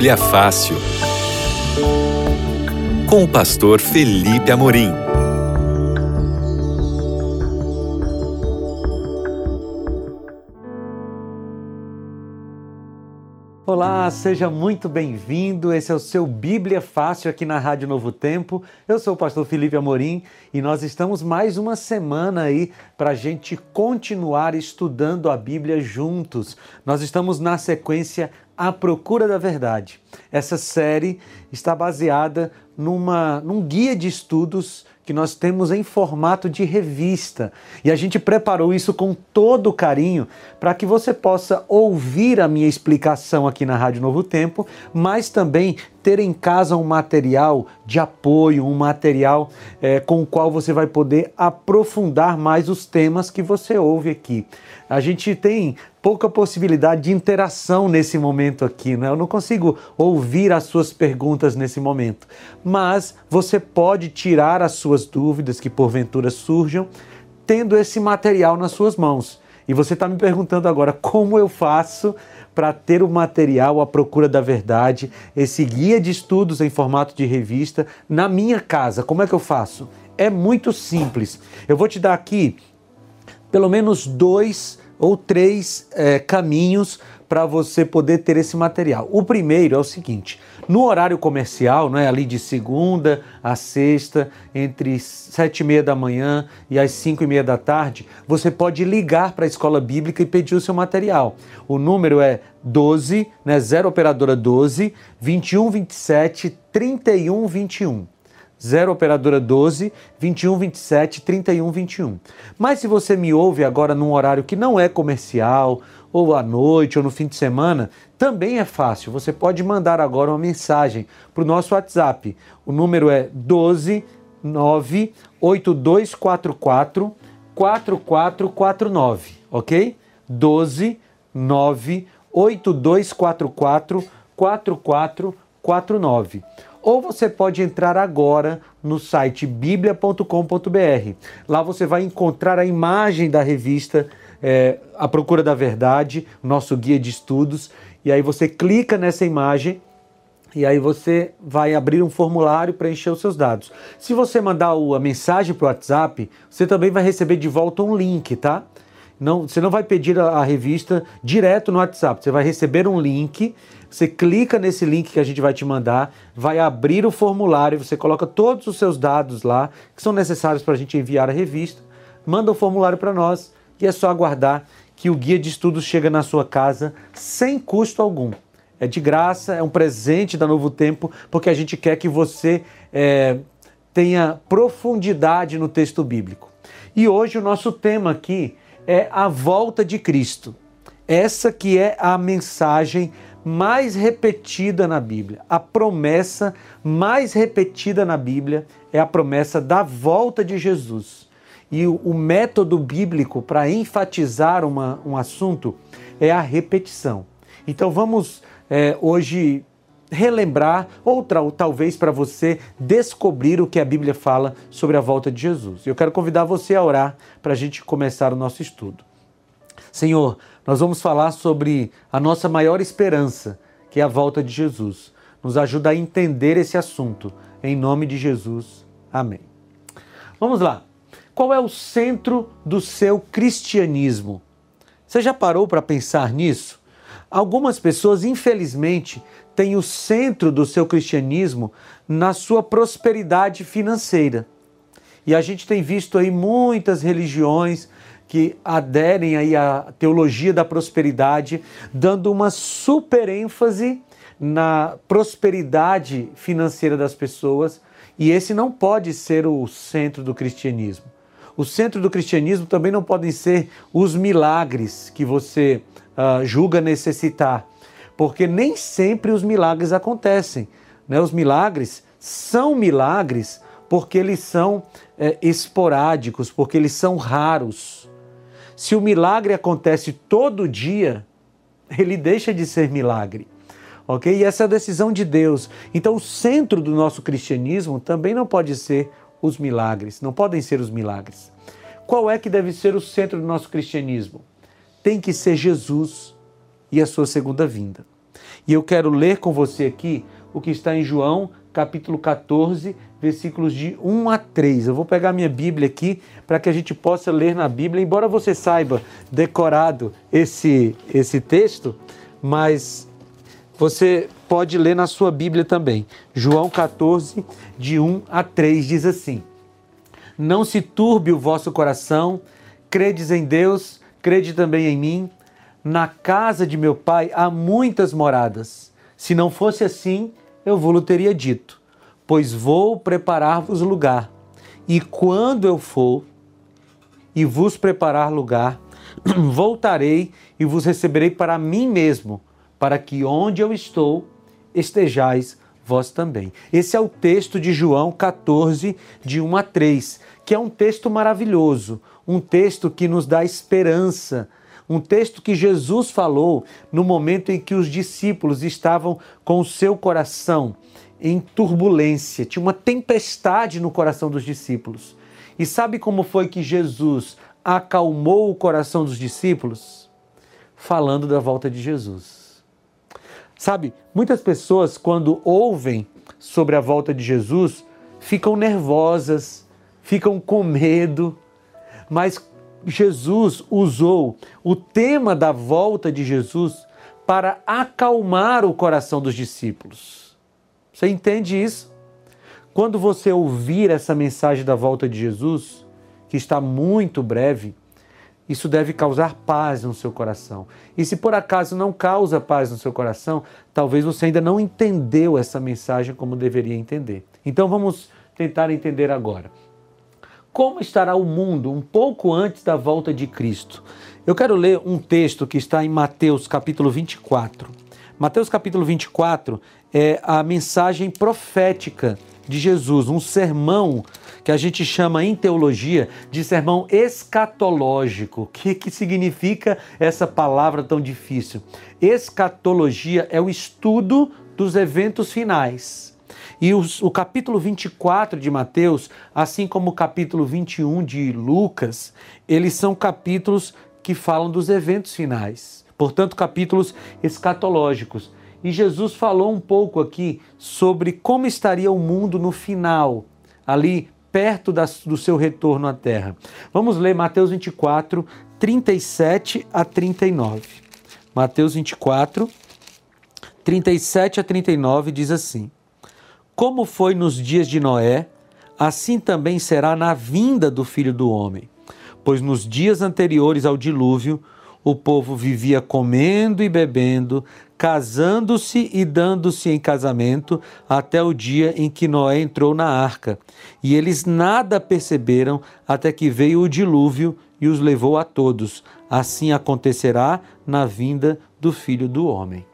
Bíblia Fácil. Com o pastor Felipe Amorim. Olá, seja muito bem-vindo. Esse é o seu Bíblia Fácil aqui na Rádio Novo Tempo. Eu sou o pastor Felipe Amorim e nós estamos mais uma semana aí para a gente continuar estudando a Bíblia juntos. Nós estamos na sequência A Procura da Verdade. Essa série está baseada numa, num guia de estudos que nós temos em formato de revista. E a gente preparou isso com todo carinho para que você possa ouvir a minha explicação aqui na Rádio Novo Tempo, mas também ter em casa um material de apoio, um material é, com o qual você vai poder aprofundar mais os temas que você ouve aqui. A gente tem pouca possibilidade de interação nesse momento aqui, né? Eu não consigo ouvir as suas perguntas nesse momento, mas você pode tirar as suas dúvidas que porventura surjam tendo esse material nas suas mãos. E você está me perguntando agora como eu faço para ter o material à procura da verdade, esse guia de estudos em formato de revista na minha casa. Como é que eu faço? É muito simples. Eu vou te dar aqui pelo menos dois ou três é, caminhos para você poder ter esse material. O primeiro é o seguinte: no horário comercial, né, ali de segunda a sexta, entre sete e meia da manhã e as cinco e meia da tarde, você pode ligar para a escola bíblica e pedir o seu material. O número é 12, né, 0 operadora 12 21 27 31 21. 0 operadora 12 21 27 31 21. Mas se você me ouve agora num horário que não é comercial, ou à noite, ou no fim de semana, também é fácil. Você pode mandar agora uma mensagem para o nosso WhatsApp. O número é 12 9 8244 4449, ok? 12 9 8244 4449 ou você pode entrar agora no site biblia.com.br. Lá você vai encontrar a imagem da revista é, A Procura da Verdade, nosso guia de estudos, e aí você clica nessa imagem e aí você vai abrir um formulário para encher os seus dados. Se você mandar a mensagem para o WhatsApp, você também vai receber de volta um link, tá? Não, você não vai pedir a, a revista direto no WhatsApp, você vai receber um link você clica nesse link que a gente vai te mandar, vai abrir o formulário, você coloca todos os seus dados lá que são necessários para a gente enviar a revista, manda o formulário para nós e é só aguardar que o guia de estudos chega na sua casa sem custo algum. É de graça, é um presente da Novo Tempo, porque a gente quer que você é, tenha profundidade no texto bíblico. E hoje o nosso tema aqui é a volta de Cristo. Essa que é a mensagem mais repetida na Bíblia, a promessa mais repetida na Bíblia é a promessa da volta de Jesus. E o, o método bíblico para enfatizar uma, um assunto é a repetição. Então vamos é, hoje relembrar, ou talvez para você descobrir o que a Bíblia fala sobre a volta de Jesus. Eu quero convidar você a orar para a gente começar o nosso estudo. Senhor, nós vamos falar sobre a nossa maior esperança, que é a volta de Jesus. Nos ajuda a entender esse assunto. Em nome de Jesus. Amém. Vamos lá. Qual é o centro do seu cristianismo? Você já parou para pensar nisso? Algumas pessoas, infelizmente, têm o centro do seu cristianismo na sua prosperidade financeira. E a gente tem visto aí muitas religiões que aderem aí à teologia da prosperidade, dando uma super ênfase na prosperidade financeira das pessoas, e esse não pode ser o centro do cristianismo. O centro do cristianismo também não podem ser os milagres que você uh, julga necessitar, porque nem sempre os milagres acontecem. Né? Os milagres são milagres porque eles são é, esporádicos, porque eles são raros. Se o milagre acontece todo dia, ele deixa de ser milagre. Ok? E essa é a decisão de Deus. Então, o centro do nosso cristianismo também não pode ser os milagres, não podem ser os milagres. Qual é que deve ser o centro do nosso cristianismo? Tem que ser Jesus e a sua segunda vinda. E eu quero ler com você aqui o que está em João, capítulo 14, versículos de 1 a 3. Eu vou pegar minha Bíblia aqui para que a gente possa ler na Bíblia, embora você saiba decorado esse, esse texto, mas você pode ler na sua Bíblia também. João 14, de 1 a 3 diz assim: Não se turbe o vosso coração, credes em Deus, crede também em mim. Na casa de meu pai há muitas moradas. Se não fosse assim, eu vou-lo teria dito, pois vou preparar-vos lugar. E quando eu for e vos preparar lugar, voltarei e vos receberei para mim mesmo, para que onde eu estou estejais vós também. Esse é o texto de João 14, de 1 a 3, que é um texto maravilhoso, um texto que nos dá esperança, um texto que Jesus falou no momento em que os discípulos estavam com o seu coração em turbulência, tinha uma tempestade no coração dos discípulos. E sabe como foi que Jesus acalmou o coração dos discípulos? Falando da volta de Jesus. Sabe, muitas pessoas, quando ouvem sobre a volta de Jesus, ficam nervosas, ficam com medo, mas Jesus usou o tema da volta de Jesus para acalmar o coração dos discípulos. Você entende isso? Quando você ouvir essa mensagem da volta de Jesus, que está muito breve, isso deve causar paz no seu coração. E se por acaso não causa paz no seu coração, talvez você ainda não entendeu essa mensagem como deveria entender. Então vamos tentar entender agora. Como estará o mundo um pouco antes da volta de Cristo? Eu quero ler um texto que está em Mateus capítulo 24. Mateus capítulo 24 é a mensagem profética de Jesus, um sermão que a gente chama em teologia de sermão escatológico. O que, que significa essa palavra tão difícil? Escatologia é o estudo dos eventos finais. E os, o capítulo 24 de Mateus, assim como o capítulo 21 de Lucas, eles são capítulos que falam dos eventos finais. Portanto, capítulos escatológicos. E Jesus falou um pouco aqui sobre como estaria o mundo no final, ali perto do seu retorno à terra. Vamos ler Mateus 24, 37 a 39. Mateus 24, 37 a 39 diz assim: Como foi nos dias de Noé, assim também será na vinda do filho do homem. Pois nos dias anteriores ao dilúvio, o povo vivia comendo e bebendo, casando-se e dando-se em casamento, até o dia em que Noé entrou na arca. E eles nada perceberam até que veio o dilúvio e os levou a todos. Assim acontecerá na vinda do filho do homem.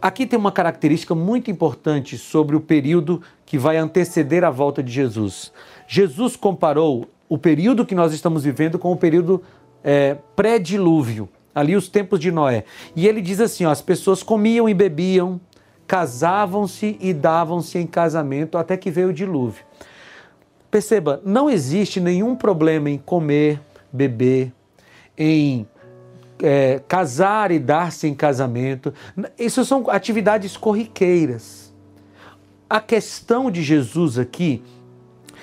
Aqui tem uma característica muito importante sobre o período que vai anteceder a volta de Jesus. Jesus comparou o período que nós estamos vivendo com o período é, pré-dilúvio, ali os tempos de Noé. E ele diz assim: ó, as pessoas comiam e bebiam, casavam-se e davam-se em casamento até que veio o dilúvio. Perceba, não existe nenhum problema em comer, beber, em é, casar e dar-se em casamento. Isso são atividades corriqueiras. A questão de Jesus aqui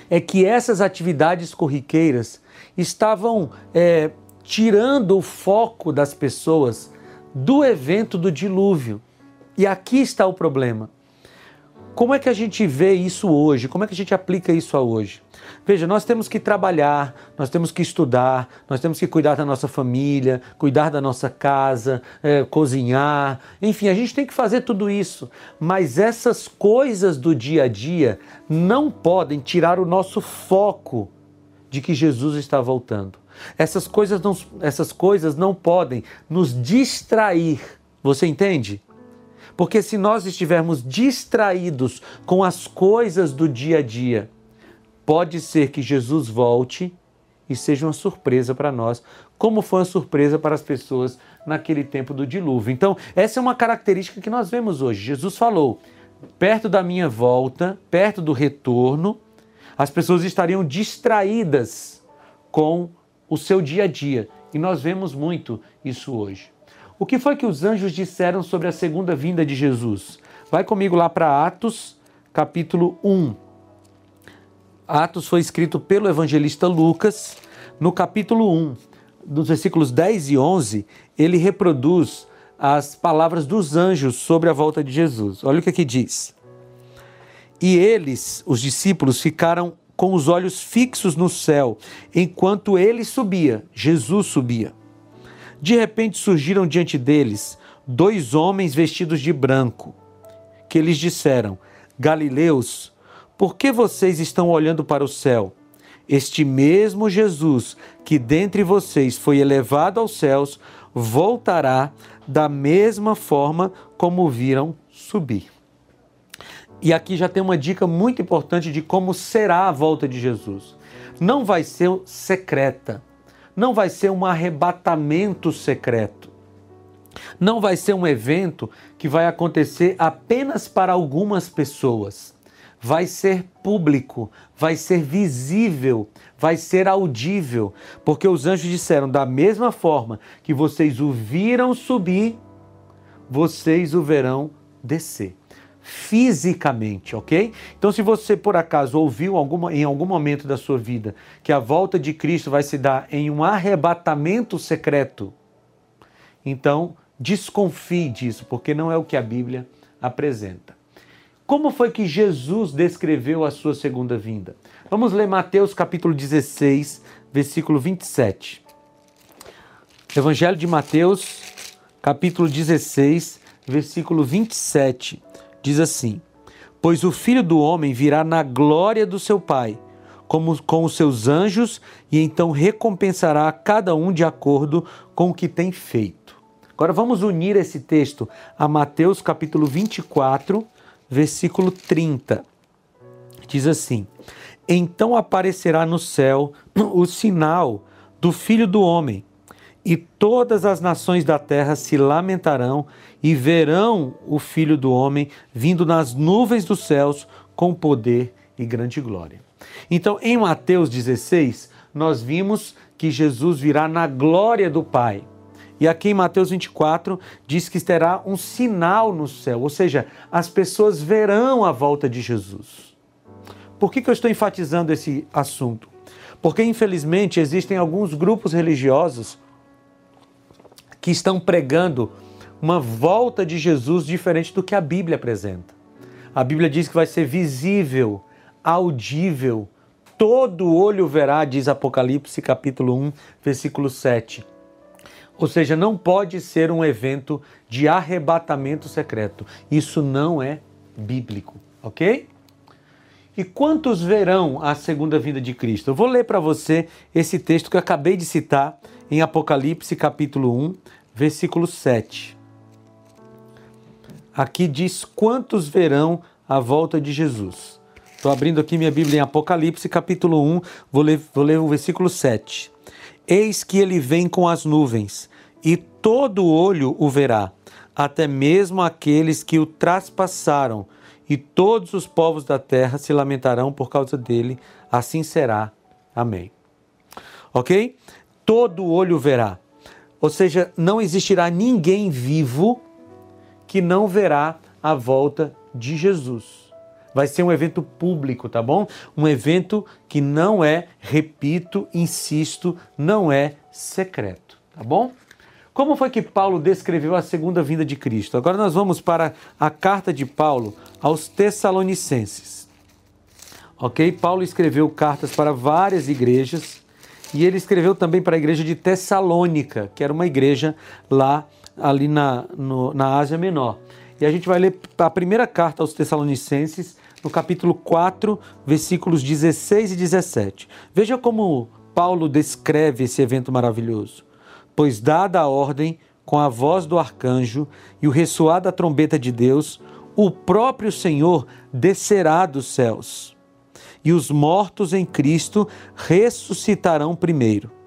é que essas atividades corriqueiras estavam é, tirando o foco das pessoas do evento do dilúvio. E aqui está o problema. Como é que a gente vê isso hoje? Como é que a gente aplica isso a hoje? Veja, nós temos que trabalhar, nós temos que estudar, nós temos que cuidar da nossa família, cuidar da nossa casa, é, cozinhar, enfim, a gente tem que fazer tudo isso. Mas essas coisas do dia a dia não podem tirar o nosso foco de que Jesus está voltando. Essas coisas não, essas coisas não podem nos distrair. Você entende? Porque se nós estivermos distraídos com as coisas do dia a dia, pode ser que Jesus volte e seja uma surpresa para nós, como foi uma surpresa para as pessoas naquele tempo do dilúvio. Então, essa é uma característica que nós vemos hoje. Jesus falou: perto da minha volta, perto do retorno, as pessoas estariam distraídas com o seu dia a dia. E nós vemos muito isso hoje. O que foi que os anjos disseram sobre a segunda vinda de Jesus? Vai comigo lá para Atos, capítulo 1. Atos foi escrito pelo evangelista Lucas, no capítulo 1, nos versículos 10 e 11, ele reproduz as palavras dos anjos sobre a volta de Jesus. Olha o que aqui diz. E eles, os discípulos, ficaram com os olhos fixos no céu, enquanto ele subia, Jesus subia. De repente surgiram diante deles dois homens vestidos de branco, que lhes disseram: Galileus, por que vocês estão olhando para o céu? Este mesmo Jesus que dentre vocês foi elevado aos céus, voltará da mesma forma como viram subir. E aqui já tem uma dica muito importante de como será a volta de Jesus. Não vai ser secreta, não vai ser um arrebatamento secreto. Não vai ser um evento que vai acontecer apenas para algumas pessoas. Vai ser público, vai ser visível, vai ser audível, porque os anjos disseram: da mesma forma que vocês o viram subir, vocês o verão descer fisicamente, ok? Então, se você por acaso ouviu alguma, em algum momento da sua vida que a volta de Cristo vai se dar em um arrebatamento secreto, então desconfie disso, porque não é o que a Bíblia apresenta. Como foi que Jesus descreveu a sua segunda vinda? Vamos ler Mateus capítulo 16, versículo 27. Evangelho de Mateus, capítulo 16, versículo 27 diz assim: Pois o filho do homem virá na glória do seu Pai, como com os seus anjos, e então recompensará a cada um de acordo com o que tem feito. Agora vamos unir esse texto a Mateus capítulo 24, versículo 30. Diz assim: Então aparecerá no céu o sinal do Filho do Homem, e todas as nações da terra se lamentarão e verão o Filho do Homem vindo nas nuvens dos céus com poder e grande glória. Então, em Mateus 16, nós vimos que Jesus virá na glória do Pai. E aqui em Mateus 24 diz que terá um sinal no céu, ou seja, as pessoas verão a volta de Jesus. Por que, que eu estou enfatizando esse assunto? Porque, infelizmente, existem alguns grupos religiosos que estão pregando uma volta de Jesus diferente do que a Bíblia apresenta. A Bíblia diz que vai ser visível, audível, todo olho verá, diz Apocalipse capítulo 1, versículo 7. Ou seja, não pode ser um evento de arrebatamento secreto. Isso não é bíblico, ok? E quantos verão a segunda vinda de Cristo? Eu vou ler para você esse texto que eu acabei de citar em Apocalipse capítulo 1, versículo 7. Aqui diz quantos verão a volta de Jesus. Estou abrindo aqui minha Bíblia em Apocalipse, capítulo 1, vou ler, vou ler o versículo 7. Eis que ele vem com as nuvens, e todo olho o verá, até mesmo aqueles que o traspassaram, e todos os povos da terra se lamentarão por causa dele. Assim será. Amém. Ok? Todo olho verá. Ou seja, não existirá ninguém vivo que não verá a volta de Jesus. Vai ser um evento público, tá bom? Um evento que não é, repito, insisto, não é secreto, tá bom? Como foi que Paulo descreveu a segunda vinda de Cristo? Agora nós vamos para a carta de Paulo aos Tessalonicenses. Ok? Paulo escreveu cartas para várias igrejas e ele escreveu também para a igreja de Tessalônica, que era uma igreja lá ali na, no, na Ásia Menor. E a gente vai ler a primeira carta aos Tessalonicenses, no capítulo 4, versículos 16 e 17. Veja como Paulo descreve esse evento maravilhoso. Pois, dada a ordem, com a voz do arcanjo e o ressoar da trombeta de Deus, o próprio Senhor descerá dos céus. E os mortos em Cristo ressuscitarão primeiro.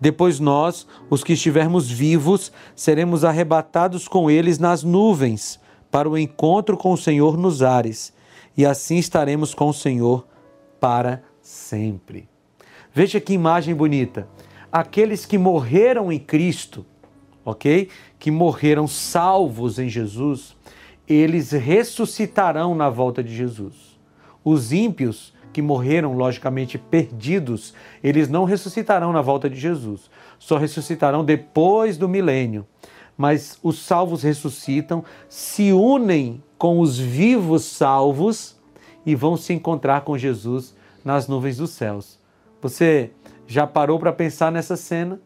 Depois nós, os que estivermos vivos, seremos arrebatados com eles nas nuvens, para o encontro com o Senhor nos ares, e assim estaremos com o Senhor para sempre. Veja que imagem bonita. Aqueles que morreram em Cristo, ok? Que morreram salvos em Jesus, eles ressuscitarão na volta de Jesus. Os ímpios que morreram, logicamente, perdidos, eles não ressuscitarão na volta de Jesus, só ressuscitarão depois do milênio. Mas os salvos ressuscitam, se unem com os vivos salvos e vão se encontrar com Jesus nas nuvens dos céus. Você já parou para pensar nessa cena?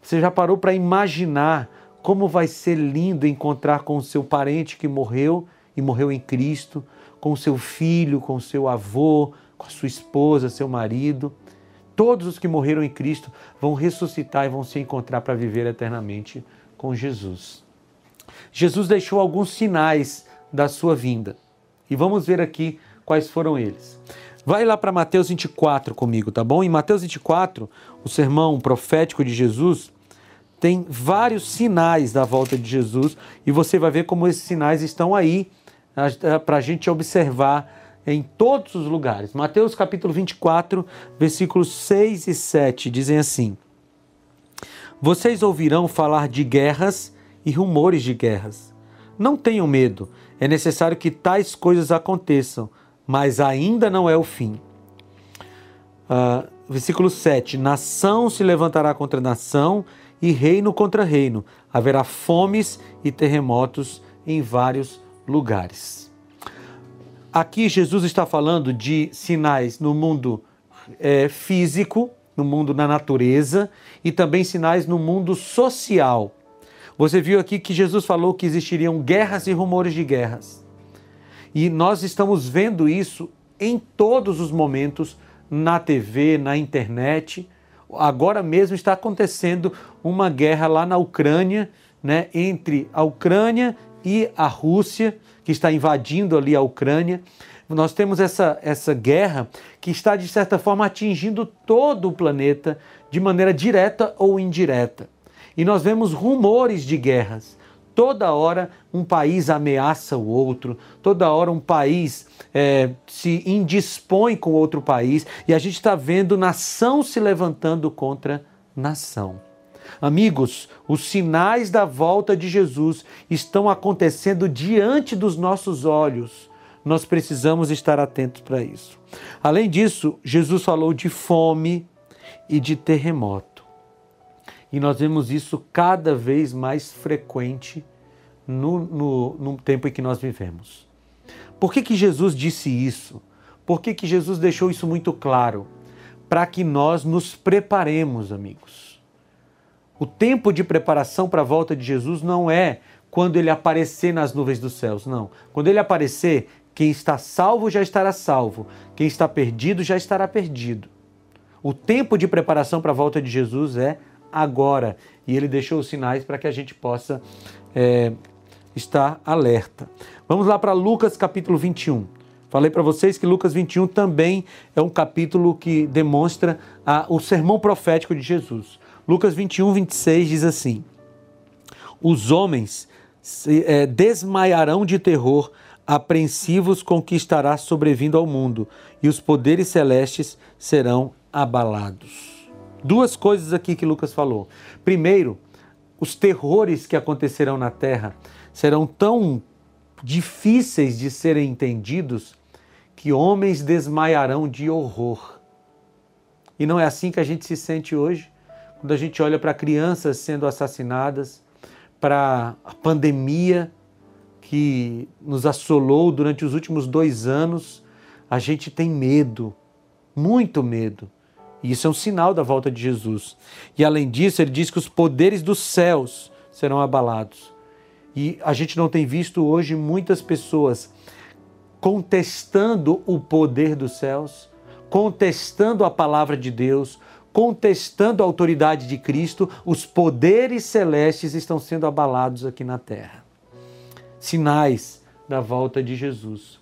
Você já parou para imaginar como vai ser lindo encontrar com o seu parente que morreu e morreu em Cristo, com seu filho, com seu avô, com a sua esposa, seu marido? Todos os que morreram em Cristo vão ressuscitar e vão se encontrar para viver eternamente com Jesus. Jesus deixou alguns sinais da sua vinda. E vamos ver aqui quais foram eles. Vai lá para Mateus 24 comigo, tá bom? Em Mateus 24, o sermão profético de Jesus tem vários sinais da volta de Jesus e você vai ver como esses sinais estão aí para a gente observar em todos os lugares. Mateus capítulo 24, versículos 6 e 7 dizem assim: Vocês ouvirão falar de guerras e rumores de guerras. Não tenham medo, é necessário que tais coisas aconteçam mas ainda não é o fim. Uh, versículo 7: Nação se levantará contra nação e reino contra reino. Haverá fomes e terremotos em vários lugares. Aqui Jesus está falando de sinais no mundo é, físico, no mundo na natureza e também sinais no mundo social. Você viu aqui que Jesus falou que existiriam guerras e rumores de guerras. E nós estamos vendo isso em todos os momentos, na TV, na internet. Agora mesmo está acontecendo uma guerra lá na Ucrânia, né, entre a Ucrânia e a Rússia, que está invadindo ali a Ucrânia. Nós temos essa, essa guerra que está, de certa forma, atingindo todo o planeta de maneira direta ou indireta. E nós vemos rumores de guerras. Toda hora um país ameaça o outro, toda hora um país é, se indispõe com outro país e a gente está vendo nação se levantando contra nação. Amigos, os sinais da volta de Jesus estão acontecendo diante dos nossos olhos. Nós precisamos estar atentos para isso. Além disso, Jesus falou de fome e de terremoto. E nós vemos isso cada vez mais frequente no, no, no tempo em que nós vivemos. Por que, que Jesus disse isso? Por que, que Jesus deixou isso muito claro? Para que nós nos preparemos, amigos. O tempo de preparação para a volta de Jesus não é quando ele aparecer nas nuvens dos céus, não. Quando ele aparecer, quem está salvo já estará salvo, quem está perdido já estará perdido. O tempo de preparação para a volta de Jesus é agora. E ele deixou os sinais para que a gente possa é, estar alerta. Vamos lá para Lucas capítulo 21. Falei para vocês que Lucas 21 também é um capítulo que demonstra a, o sermão profético de Jesus. Lucas 21, 26 diz assim: Os homens se, é, desmaiarão de terror, apreensivos com o que estará sobrevindo ao mundo, e os poderes celestes serão abalados. Duas coisas aqui que Lucas falou. Primeiro, os terrores que acontecerão na terra serão tão difíceis de serem entendidos que homens desmaiarão de horror. E não é assim que a gente se sente hoje, quando a gente olha para crianças sendo assassinadas, para a pandemia que nos assolou durante os últimos dois anos, a gente tem medo, muito medo. E isso é um sinal da volta de Jesus. E além disso, ele diz que os poderes dos céus serão abalados. E a gente não tem visto hoje muitas pessoas contestando o poder dos céus, contestando a palavra de Deus, contestando a autoridade de Cristo, os poderes celestes estão sendo abalados aqui na terra. Sinais da volta de Jesus.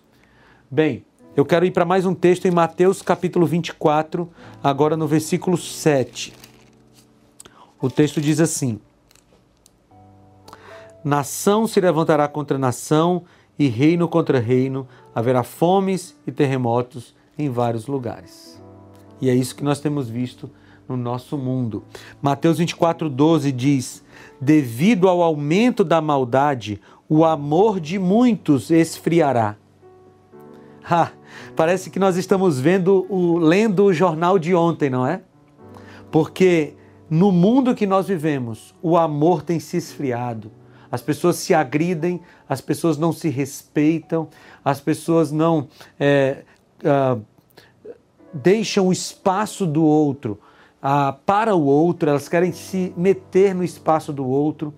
Bem, eu quero ir para mais um texto em Mateus capítulo 24, agora no versículo 7. O texto diz assim: Nação se levantará contra nação e reino contra reino, haverá fomes e terremotos em vários lugares. E é isso que nós temos visto no nosso mundo. Mateus 24:12 diz: "Devido ao aumento da maldade, o amor de muitos esfriará." Ha, parece que nós estamos vendo o lendo o jornal de ontem, não é? Porque no mundo que nós vivemos, o amor tem se esfriado. As pessoas se agridem, as pessoas não se respeitam, as pessoas não é, uh, deixam o espaço do outro uh, para o outro, elas querem se meter no espaço do outro.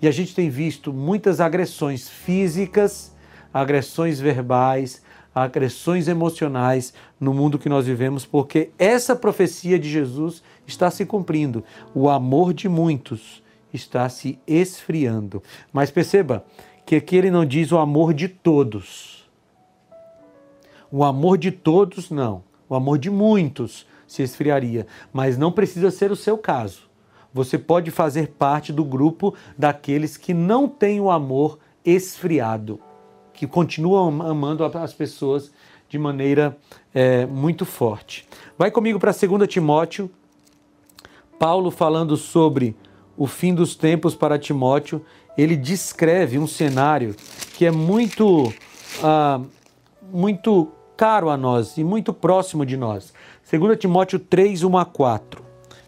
E a gente tem visto muitas agressões físicas, agressões verbais, agressões emocionais no mundo que nós vivemos, porque essa profecia de Jesus está se cumprindo. O amor de muitos está se esfriando. Mas perceba que aqui ele não diz o amor de todos. O amor de todos, não. O amor de muitos se esfriaria. Mas não precisa ser o seu caso. Você pode fazer parte do grupo daqueles que não têm o amor esfriado que continuam amando as pessoas de maneira é, muito forte. Vai comigo para 2 Timóteo, Paulo falando sobre o fim dos tempos para Timóteo, ele descreve um cenário que é muito, ah, muito caro a nós e muito próximo de nós. 2 Timóteo 3, 1 a 4.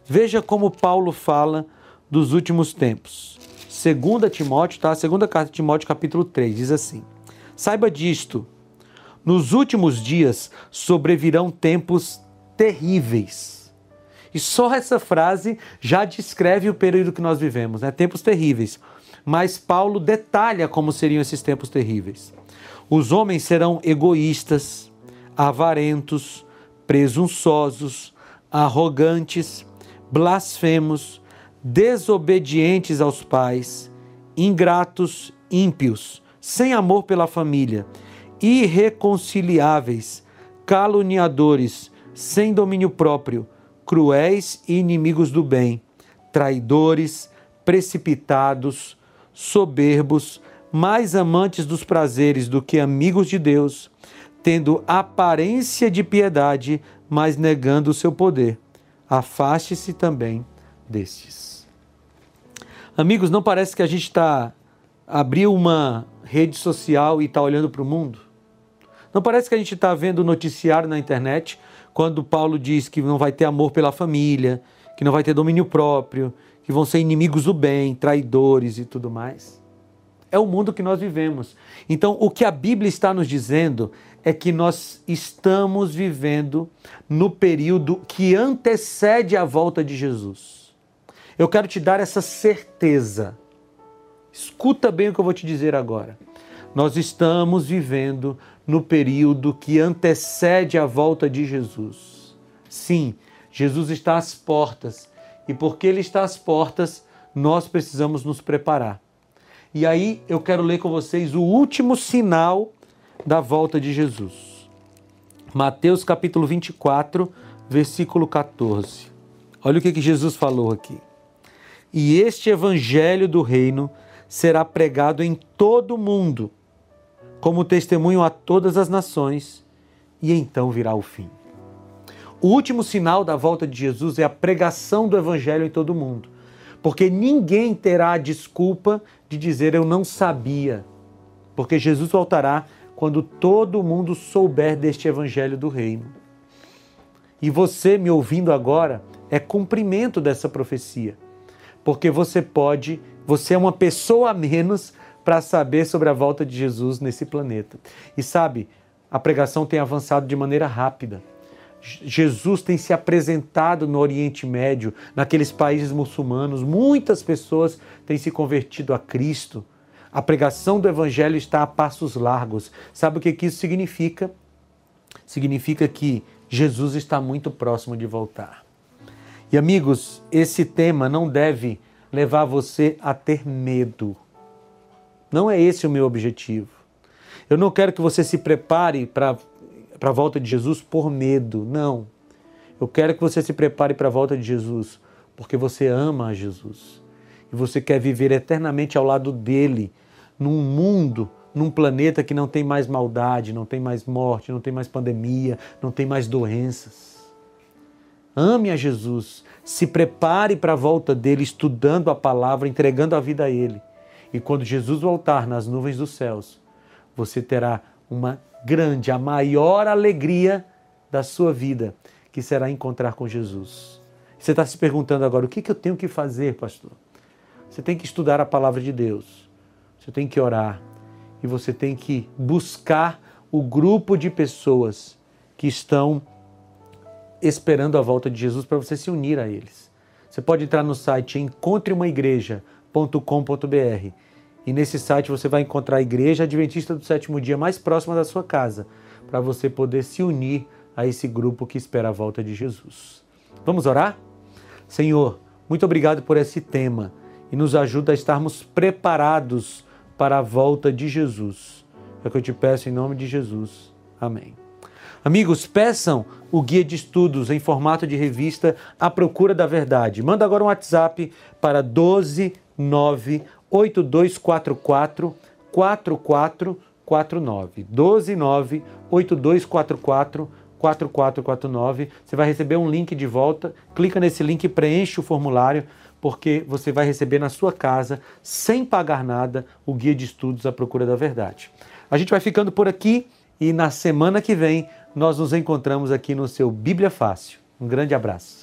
Veja como Paulo fala dos últimos tempos. 2 Timóteo, tá? Segunda carta de Timóteo, capítulo 3, diz assim: Saiba disto: nos últimos dias sobrevirão tempos terríveis. E só essa frase já descreve o período que nós vivemos, né? Tempos terríveis. Mas Paulo detalha como seriam esses tempos terríveis. Os homens serão egoístas, avarentos, presunçosos, arrogantes, blasfemos, desobedientes aos pais, ingratos, ímpios sem amor pela família, irreconciliáveis, caluniadores, sem domínio próprio, cruéis e inimigos do bem, traidores, precipitados, soberbos, mais amantes dos prazeres do que amigos de Deus, tendo aparência de piedade, mas negando o seu poder. Afaste-se também destes. Amigos, não parece que a gente está abriu uma rede social e está olhando para o mundo? Não parece que a gente está vendo noticiário na internet quando Paulo diz que não vai ter amor pela família, que não vai ter domínio próprio, que vão ser inimigos do bem, traidores e tudo mais? É o mundo que nós vivemos. Então, o que a Bíblia está nos dizendo é que nós estamos vivendo no período que antecede a volta de Jesus. Eu quero te dar essa certeza Escuta bem o que eu vou te dizer agora. Nós estamos vivendo no período que antecede a volta de Jesus. Sim, Jesus está às portas e porque ele está às portas, nós precisamos nos preparar. E aí eu quero ler com vocês o último sinal da volta de Jesus. Mateus capítulo 24, versículo 14. Olha o que, Jesus falou aqui. E este evangelho do reino será pregado em todo o mundo, como testemunho a todas as nações, e então virá o fim. O último sinal da volta de Jesus é a pregação do Evangelho em todo o mundo, porque ninguém terá a desculpa de dizer eu não sabia, porque Jesus voltará quando todo mundo souber deste Evangelho do Reino. E você me ouvindo agora é cumprimento dessa profecia, porque você pode você é uma pessoa a menos para saber sobre a volta de Jesus nesse planeta. E sabe, a pregação tem avançado de maneira rápida. Jesus tem se apresentado no Oriente Médio, naqueles países muçulmanos, muitas pessoas têm se convertido a Cristo. A pregação do Evangelho está a passos largos. Sabe o que isso significa? Significa que Jesus está muito próximo de voltar. E amigos, esse tema não deve levar você a ter medo. Não é esse o meu objetivo. Eu não quero que você se prepare para a volta de Jesus por medo. Não. Eu quero que você se prepare para a volta de Jesus porque você ama a Jesus e você quer viver eternamente ao lado dele, num mundo, num planeta que não tem mais maldade, não tem mais morte, não tem mais pandemia, não tem mais doenças. ame a Jesus, se prepare para a volta dele, estudando a palavra, entregando a vida a ele. E quando Jesus voltar nas nuvens dos céus, você terá uma grande, a maior alegria da sua vida, que será encontrar com Jesus. Você está se perguntando agora: o que, eu tenho que fazer, pastor? Você tem que estudar a palavra de Deus, você tem que orar e você tem que buscar o grupo de pessoas que estão esperando a volta de Jesus para você se unir a eles. Você pode entrar no site encontreumaigreja.com.br e nesse site você vai encontrar a Igreja Adventista do Sétimo Dia mais próxima da sua casa, para você poder se unir a esse grupo que espera a volta de Jesus. Vamos orar? Senhor, muito obrigado por esse tema e nos ajuda a estarmos preparados para a volta de Jesus. É o que eu te peço em nome de Jesus. Amém. Amigos, peçam o guia de estudos em formato de revista à procura da verdade. Manda agora um WhatsApp para 129 8244 4449. 129 8244 4449. Você vai receber um link de volta. Clica nesse link e preenche o formulário, porque você vai receber na sua casa, sem pagar nada, o guia de estudos à procura da verdade. A gente vai ficando por aqui e na semana que vem nós nos encontramos aqui no seu Bíblia Fácil. Um grande abraço.